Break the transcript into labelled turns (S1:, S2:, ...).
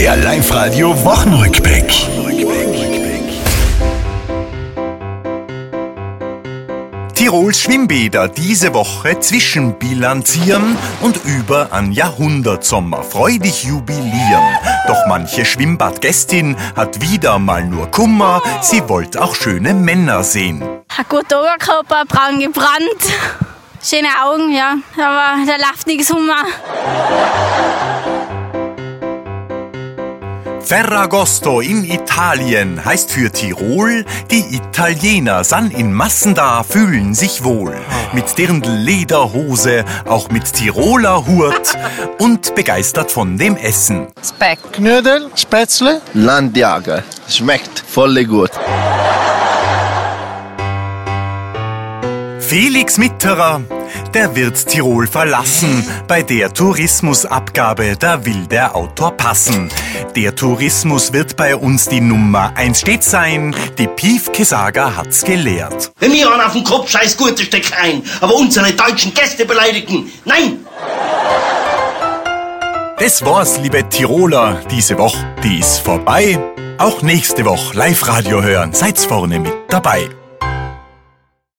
S1: Der Live-Radio Wochenrückblick. Tirols Schwimmbäder diese Woche zwischenbilanzieren und über an Jahrhundertsommer freudig jubilieren. Doch manche Schwimmbadgästin hat wieder mal nur Kummer, sie wollte auch schöne Männer sehen.
S2: Ein guter Oberkörper, braun gebrannt, schöne Augen, ja, aber der läuft nichts Hummer.
S1: Ferragosto in Italien heißt für Tirol, die Italiener san in Massen da, fühlen sich wohl. Mit Dirndl-Lederhose, auch mit Tiroler Hut und begeistert von dem Essen.
S3: Speck.
S4: Knödel, Spätzle.
S5: Landjager. Schmeckt voll gut.
S1: Felix Mitterer, der wird Tirol verlassen. Bei der Tourismusabgabe, da will der Autor passen. Der Tourismus wird bei uns die Nummer eins stets sein. Die Piefke Saga hat's gelehrt.
S6: Wenn wir einen auf den Kopf scheiß gute Stück ein, aber unsere deutschen Gäste beleidigen. Nein!
S1: Das war's, liebe Tiroler, diese Woche, die ist vorbei. Auch nächste Woche Live-Radio hören, seid's vorne mit dabei.